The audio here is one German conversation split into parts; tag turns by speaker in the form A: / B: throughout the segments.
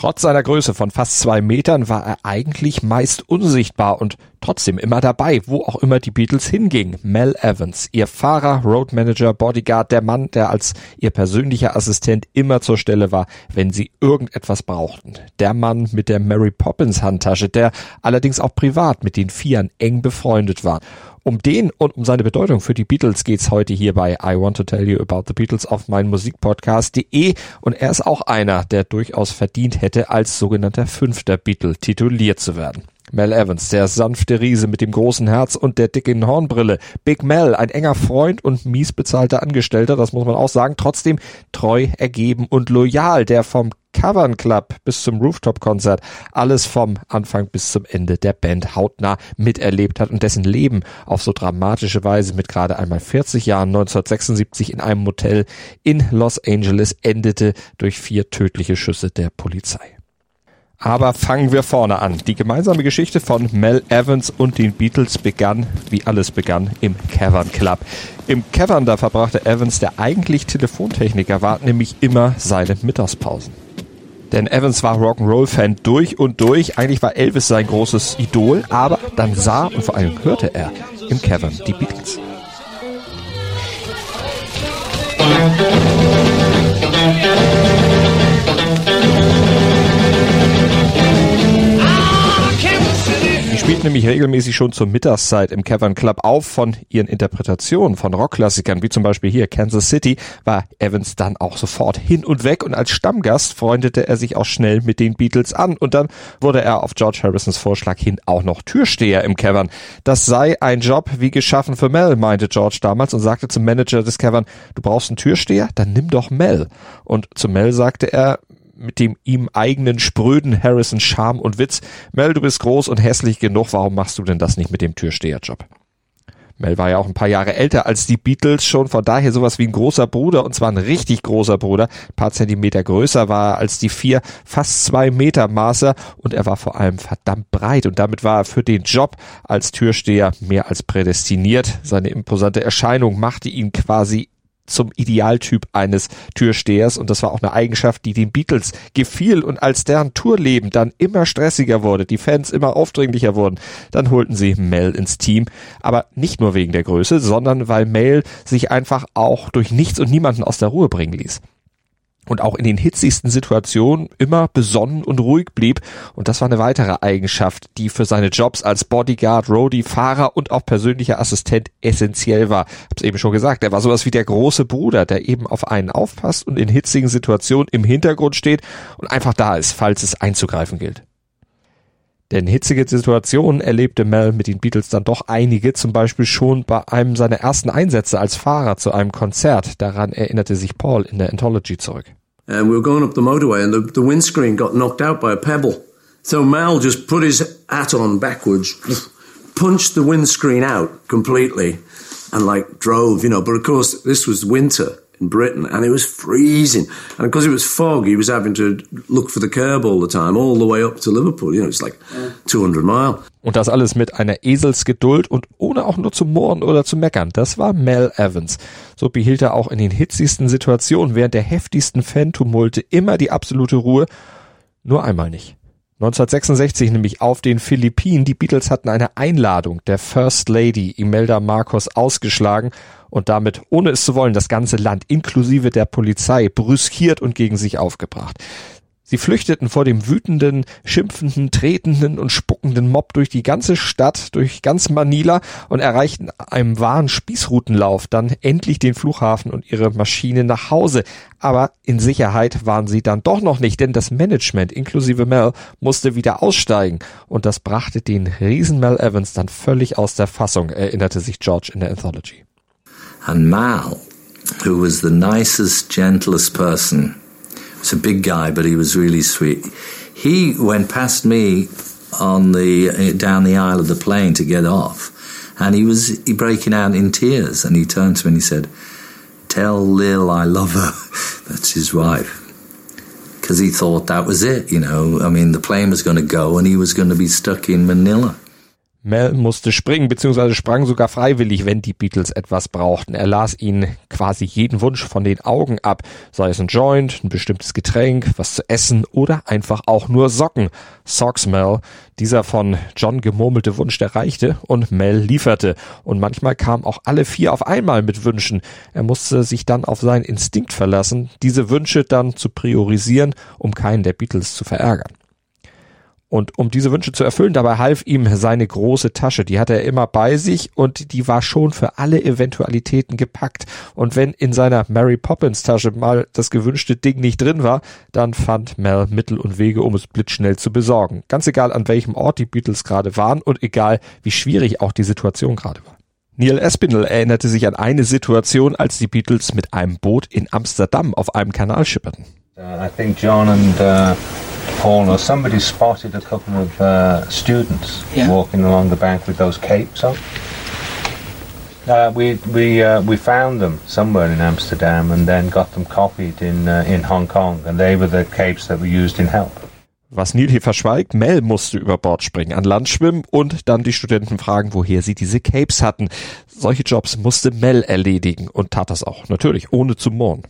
A: Trotz seiner Größe von fast zwei Metern war er eigentlich meist unsichtbar und trotzdem immer dabei, wo auch immer die Beatles hingingen. Mel Evans, ihr Fahrer, Roadmanager, Bodyguard, der Mann, der als ihr persönlicher Assistent immer zur Stelle war, wenn sie irgendetwas brauchten. Der Mann mit der Mary Poppins Handtasche, der allerdings auch privat mit den Vieren eng befreundet war. Um den und um seine Bedeutung für die Beatles geht's heute hier bei I Want to Tell You About the Beatles auf meinmusikpodcast.de und er ist auch einer, der durchaus verdient hätte, als sogenannter fünfter Beatle tituliert zu werden. Mel Evans, der sanfte Riese mit dem großen Herz und der dicken Hornbrille. Big Mel, ein enger Freund und mies bezahlter Angestellter, das muss man auch sagen, trotzdem treu, ergeben und loyal, der vom Cavern Club bis zum Rooftop-Konzert alles vom Anfang bis zum Ende der Band hautnah miterlebt hat und dessen Leben auf so dramatische Weise mit gerade einmal 40 Jahren 1976 in einem Motel in Los Angeles endete durch vier tödliche Schüsse der Polizei. Aber fangen wir vorne an. Die gemeinsame Geschichte von Mel Evans und den Beatles begann, wie alles begann, im Cavern Club. Im Cavern, da verbrachte Evans, der eigentlich Telefontechniker war, nämlich immer seine Mittagspausen. Denn Evans war Rock'n'Roll-Fan durch und durch. Eigentlich war Elvis sein großes Idol, aber dann sah und vor allem hörte er im Cavern die Beatles. Spielt nämlich regelmäßig schon zur Mittagszeit im Cavern Club auf. Von ihren Interpretationen von Rockklassikern, wie zum Beispiel hier Kansas City, war Evans dann auch sofort hin und weg und als Stammgast freundete er sich auch schnell mit den Beatles an und dann wurde er auf George Harrisons Vorschlag hin auch noch Türsteher im Cavern. Das sei ein Job wie geschaffen für Mel, meinte George damals und sagte zum Manager des Cavern, du brauchst einen Türsteher? Dann nimm doch Mel. Und zu Mel sagte er, mit dem ihm eigenen spröden Harrison Charme und Witz. Mel, du bist groß und hässlich genug, warum machst du denn das nicht mit dem Türsteherjob? Mel war ja auch ein paar Jahre älter als die Beatles schon, von daher sowas wie ein großer Bruder und zwar ein richtig großer Bruder. Ein paar Zentimeter größer war er als die vier, fast zwei Meter Maße und er war vor allem verdammt breit und damit war er für den Job als Türsteher mehr als prädestiniert. Seine imposante Erscheinung machte ihn quasi zum Idealtyp eines Türstehers. Und das war auch eine Eigenschaft, die den Beatles gefiel. Und als deren Tourleben dann immer stressiger wurde, die Fans immer aufdringlicher wurden, dann holten sie Mel ins Team, aber nicht nur wegen der Größe, sondern weil Mel sich einfach auch durch nichts und niemanden aus der Ruhe bringen ließ und auch in den hitzigsten Situationen immer besonnen und ruhig blieb. Und das war eine weitere Eigenschaft, die für seine Jobs als Bodyguard, Roadie, Fahrer und auch persönlicher Assistent essentiell war. Hab's eben schon gesagt, er war sowas wie der große Bruder, der eben auf einen aufpasst und in hitzigen Situationen im Hintergrund steht und einfach da ist, falls es einzugreifen gilt. Denn hitzige Situationen erlebte Mel mit den Beatles dann doch einige, zum Beispiel schon bei einem seiner ersten Einsätze als Fahrer zu einem Konzert. Daran erinnerte sich Paul in der Anthology zurück.
B: And we were going up the motorway and the, the windscreen got knocked out by a pebble. So Mal just put his hat on backwards, punched the windscreen out completely and like drove, you know, but of course this was winter in Britain, and it was freezing. And because it was fog, he was having to look for the curb all the time, all the way up to Liverpool. You know, it's like 200 mile.
A: Und das alles mit einer Eselsgeduld und ohne auch nur zu murren oder zu meckern. Das war Mel Evans. So behielt er auch in den hitzigsten Situationen während der heftigsten Fan-Tumulte immer die absolute Ruhe. Nur einmal nicht. 1966 nämlich auf den Philippinen. Die Beatles hatten eine Einladung der First Lady Imelda Marcos ausgeschlagen und damit, ohne es zu wollen, das ganze Land inklusive der Polizei brüskiert und gegen sich aufgebracht. Sie flüchteten vor dem wütenden, schimpfenden, tretenden und spuckenden Mob durch die ganze Stadt, durch ganz Manila und erreichten einem wahren Spießrutenlauf dann endlich den Flughafen und ihre Maschine nach Hause. Aber in Sicherheit waren sie dann doch noch nicht, denn das Management inklusive Mel musste wieder aussteigen und das brachte den Riesen Mel Evans dann völlig aus der Fassung, erinnerte sich George in der Anthology.
C: And Mal, who was the nicest, gentlest person was a big guy, but he was really sweet. He went past me on the uh, down the aisle of the plane to get off, and he was breaking out in tears. And he turned to me and he said, tell Lil I love her. That's his wife. Because he thought that was it, you know. I mean, the plane was going to go and he was going to be stuck in Manila.
A: Mel musste springen, beziehungsweise sprang sogar freiwillig, wenn die Beatles etwas brauchten. Er las ihnen quasi jeden Wunsch von den Augen ab, sei es ein Joint, ein bestimmtes Getränk, was zu essen oder einfach auch nur Socken. Socks Mel, dieser von John gemurmelte Wunsch, der reichte und Mel lieferte. Und manchmal kamen auch alle vier auf einmal mit Wünschen. Er musste sich dann auf seinen Instinkt verlassen, diese Wünsche dann zu priorisieren, um keinen der Beatles zu verärgern. Und um diese Wünsche zu erfüllen, dabei half ihm seine große Tasche. Die hatte er immer bei sich und die war schon für alle Eventualitäten gepackt. Und wenn in seiner Mary Poppins Tasche mal das gewünschte Ding nicht drin war, dann fand Mel Mittel und Wege, um es blitzschnell zu besorgen. Ganz egal, an welchem Ort die Beatles gerade waren und egal, wie schwierig auch die Situation gerade war. Neil Espinel erinnerte sich an eine Situation, als die Beatles mit einem Boot in Amsterdam auf einem Kanal schipperten.
D: Uh, I think John and uh Paul or somebody spotted a couple of uh, students yeah. walking along the bank with those capes on. Uh, we we uh, we found them somewhere in Amsterdam and then got them copied in uh, in Hong Kong, and they were the capes that were used in Help.
A: Was Neil hier verschweigt, Mel musste über Bord springen, an Land schwimmen und dann die Studenten fragen, woher sie diese Capes hatten. Solche Jobs musste Mel erledigen und tat das auch, natürlich, ohne zu murren.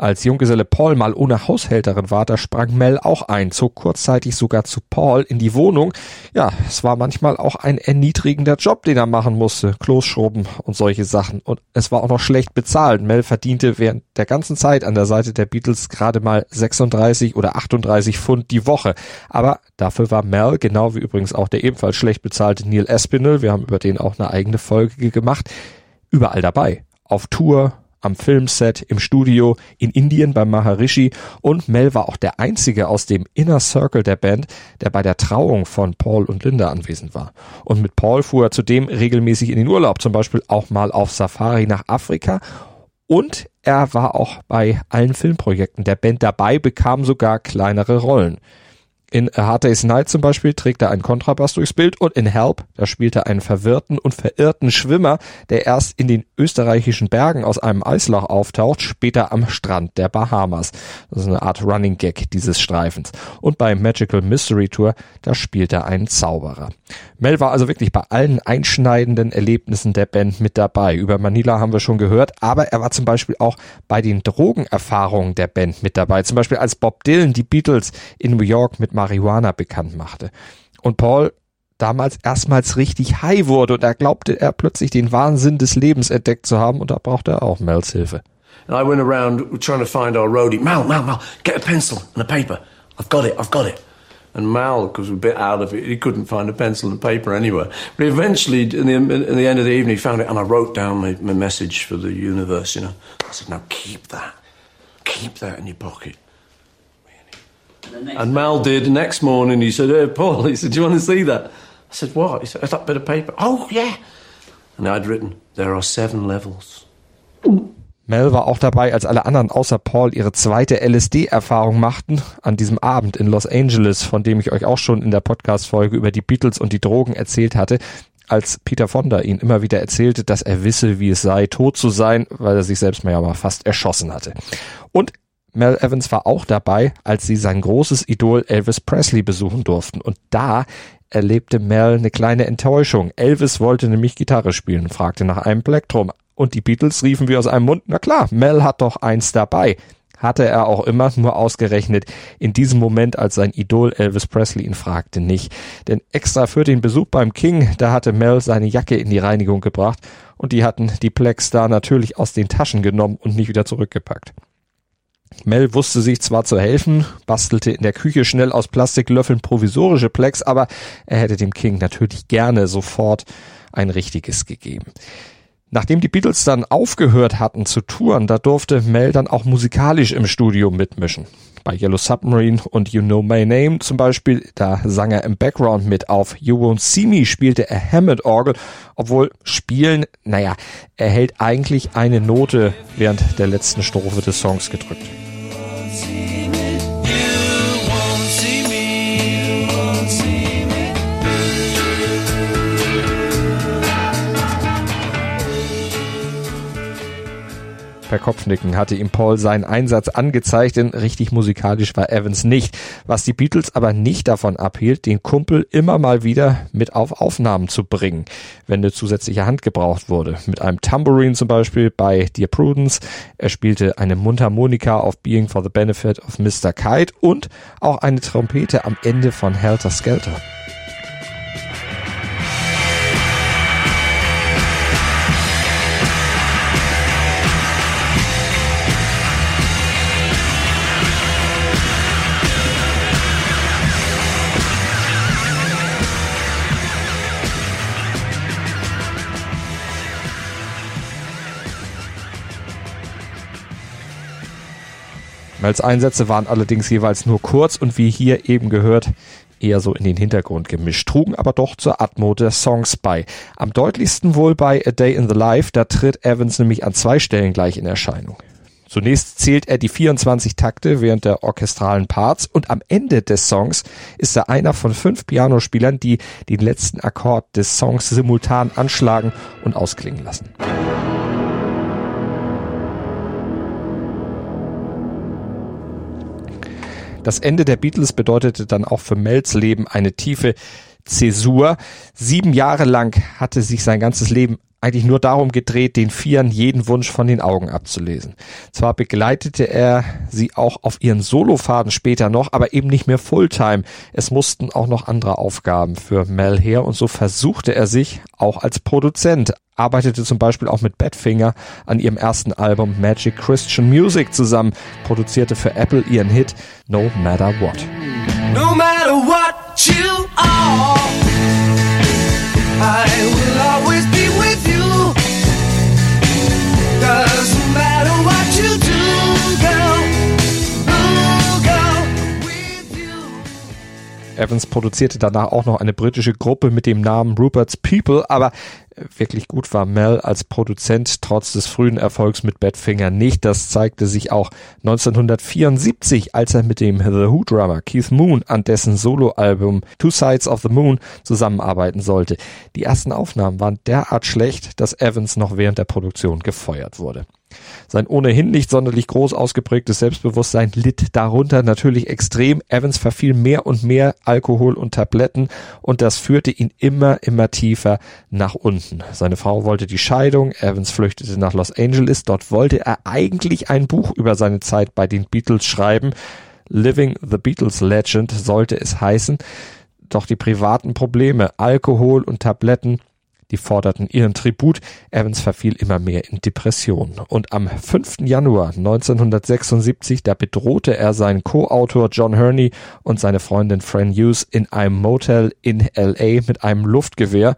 A: Als Junggeselle Paul mal ohne Haushälterin war, da sprang Mel auch ein, zog kurzzeitig sogar zu Paul in die Wohnung. Ja, es war manchmal auch ein erniedrigender Job, den er machen musste. Klos schrubben und solche Sachen. Und es war auch noch schlecht bezahlt. Mel verdiente während der ganzen Zeit an der Seite der Beatles gerade mal 36 oder 38 Pfund die Woche. Aber dafür war Mel, genau wie übrigens auch der ebenfalls schlecht bezahlte Neil Espinel, wir haben über den auch eine eigene Folge gemacht, überall dabei. Auf Tour, am Filmset, im Studio, in Indien beim Maharishi und Mel war auch der einzige aus dem Inner Circle der Band, der bei der Trauung von Paul und Linda anwesend war. Und mit Paul fuhr er zudem regelmäßig in den Urlaub, zum Beispiel auch mal auf Safari nach Afrika und er war auch bei allen Filmprojekten der Band dabei, bekam sogar kleinere Rollen. In A Hard Day's Night zum Beispiel trägt er einen Kontrabass durchs Bild und in Help, da spielt er einen verwirrten und verirrten Schwimmer, der erst in den österreichischen Bergen aus einem Eisloch auftaucht, später am Strand der Bahamas. Das ist eine Art Running Gag dieses Streifens. Und bei Magical Mystery Tour, da spielt er einen Zauberer. Mel war also wirklich bei allen einschneidenden Erlebnissen der Band mit dabei. Über Manila haben wir schon gehört, aber er war zum Beispiel auch bei den Drogenerfahrungen der Band mit dabei. Zum Beispiel als Bob Dylan die Beatles in New York mit Marihuana bekannt machte. Und Paul damals erstmals richtig high wurde und er glaubte er plötzlich den Wahnsinn des Lebens entdeckt zu haben und da brauchte er auch Mels Hilfe.
B: And I went around trying to find our roadie. Mal, Mal, Mal, get a pencil and a paper. I've got it, I've got it. And Mal, was a bit out of it, he couldn't find a pencil and paper anywhere. But eventually, in the, in the end of the evening, he found it, and I wrote down my, my message for the universe. You know, I said, "Now keep that, keep that in your pocket." And Mal did. The next morning, he said, "Hey, Paul," he said, "Do you want to see that?" I said, "What?" He said, "That bit of paper." Oh, yeah. And I'd written, "There are seven levels."
A: Mel war auch dabei, als alle anderen außer Paul ihre zweite LSD-Erfahrung machten, an diesem Abend in Los Angeles, von dem ich euch auch schon in der Podcast-Folge über die Beatles und die Drogen erzählt hatte, als Peter Fonda ihn immer wieder erzählte, dass er wisse, wie es sei, tot zu sein, weil er sich selbst mal ja mal fast erschossen hatte. Und Mel Evans war auch dabei, als sie sein großes Idol Elvis Presley besuchen durften. Und da erlebte Mel eine kleine Enttäuschung. Elvis wollte nämlich Gitarre spielen, fragte nach einem Plektrum. Und die Beatles riefen wie aus einem Mund, na klar, Mel hat doch eins dabei. Hatte er auch immer, nur ausgerechnet in diesem Moment, als sein Idol Elvis Presley ihn fragte, nicht. Denn extra für den Besuch beim King, da hatte Mel seine Jacke in die Reinigung gebracht und die hatten die Plex da natürlich aus den Taschen genommen und nicht wieder zurückgepackt. Mel wusste sich zwar zu helfen, bastelte in der Küche schnell aus Plastiklöffeln provisorische Plex, aber er hätte dem King natürlich gerne sofort ein richtiges gegeben. Nachdem die Beatles dann aufgehört hatten zu touren, da durfte Mel dann auch musikalisch im Studio mitmischen. Bei Yellow Submarine und You Know My Name zum Beispiel, da sang er im Background mit auf You Won't See Me spielte er Hammond-Orgel, obwohl spielen, naja, er hält eigentlich eine Note während der letzten Strophe des Songs gedrückt. Per Kopfnicken hatte ihm Paul seinen Einsatz angezeigt, denn richtig musikalisch war Evans nicht. Was die Beatles aber nicht davon abhielt, den Kumpel immer mal wieder mit auf Aufnahmen zu bringen, wenn eine zusätzliche Hand gebraucht wurde. Mit einem Tambourine zum Beispiel bei Dear Prudence. Er spielte eine Mundharmonika auf Being for the Benefit of Mr. Kite und auch eine Trompete am Ende von Helter Skelter. Einsätze waren allerdings jeweils nur kurz und wie hier eben gehört, eher so in den Hintergrund gemischt, trugen aber doch zur Atmo der Songs bei. Am deutlichsten wohl bei A Day in the Life, da tritt Evans nämlich an zwei Stellen gleich in Erscheinung. Zunächst zählt er die 24 Takte während der orchestralen Parts und am Ende des Songs ist er einer von fünf Pianospielern, die den letzten Akkord des Songs simultan anschlagen und ausklingen lassen. Das Ende der Beatles bedeutete dann auch für Mels Leben eine tiefe Zäsur. Sieben Jahre lang hatte sich sein ganzes Leben eigentlich nur darum gedreht, den Vieren jeden Wunsch von den Augen abzulesen. Zwar begleitete er sie auch auf ihren Solofaden später noch, aber eben nicht mehr Fulltime. Es mussten auch noch andere Aufgaben für Mel her und so versuchte er sich auch als Produzent, arbeitete zum Beispiel auch mit Badfinger an ihrem ersten Album Magic Christian Music zusammen, produzierte für Apple ihren Hit No Matter What. No matter what you are, I will always be with you. Evans produzierte danach auch noch eine britische Gruppe mit dem Namen Rupert's People, aber wirklich gut war Mel als Produzent trotz des frühen Erfolgs mit Badfinger nicht. Das zeigte sich auch 1974, als er mit dem The Who Drummer Keith Moon an dessen Soloalbum Two Sides of the Moon zusammenarbeiten sollte. Die ersten Aufnahmen waren derart schlecht, dass Evans noch während der Produktion gefeuert wurde. Sein ohnehin nicht sonderlich groß ausgeprägtes Selbstbewusstsein litt darunter natürlich extrem. Evans verfiel mehr und mehr Alkohol und Tabletten und das führte ihn immer, immer tiefer nach unten. Seine Frau wollte die Scheidung, Evans flüchtete nach Los Angeles, dort wollte er eigentlich ein Buch über seine Zeit bei den Beatles schreiben. Living the Beatles Legend sollte es heißen. Doch die privaten Probleme, Alkohol und Tabletten die forderten ihren Tribut. Evans verfiel immer mehr in Depressionen. Und am 5. Januar 1976, da bedrohte er seinen Co-Autor John Hurney und seine Freundin Fran Hughes in einem Motel in L.A. mit einem Luftgewehr.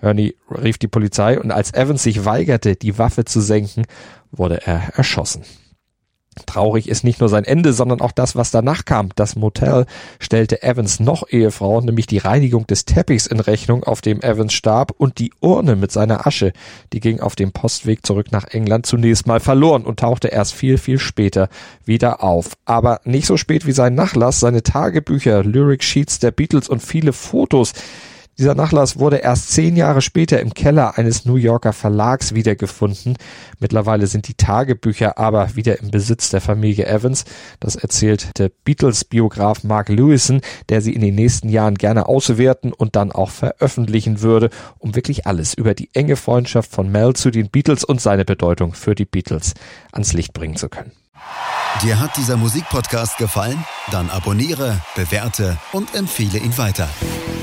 A: Hurney rief die Polizei und als Evans sich weigerte, die Waffe zu senken, wurde er erschossen. Traurig ist nicht nur sein Ende, sondern auch das, was danach kam. Das Motel stellte Evans noch Ehefrau, nämlich die Reinigung des Teppichs in Rechnung, auf dem Evans starb, und die Urne mit seiner Asche, die ging auf dem Postweg zurück nach England zunächst mal verloren und tauchte erst viel, viel später wieder auf. Aber nicht so spät wie sein Nachlass, seine Tagebücher, Lyric Sheets der Beatles und viele Fotos, dieser Nachlass wurde erst zehn Jahre später im Keller eines New Yorker Verlags wiedergefunden. Mittlerweile sind die Tagebücher aber wieder im Besitz der Familie Evans. Das erzählt der Beatles-Biograf Mark Lewison, der sie in den nächsten Jahren gerne auswerten und dann auch veröffentlichen würde, um wirklich alles über die enge Freundschaft von Mel zu den Beatles und seine Bedeutung für die Beatles ans Licht bringen zu können.
E: Dir hat dieser Musikpodcast gefallen? Dann abonniere, bewerte und empfehle ihn weiter.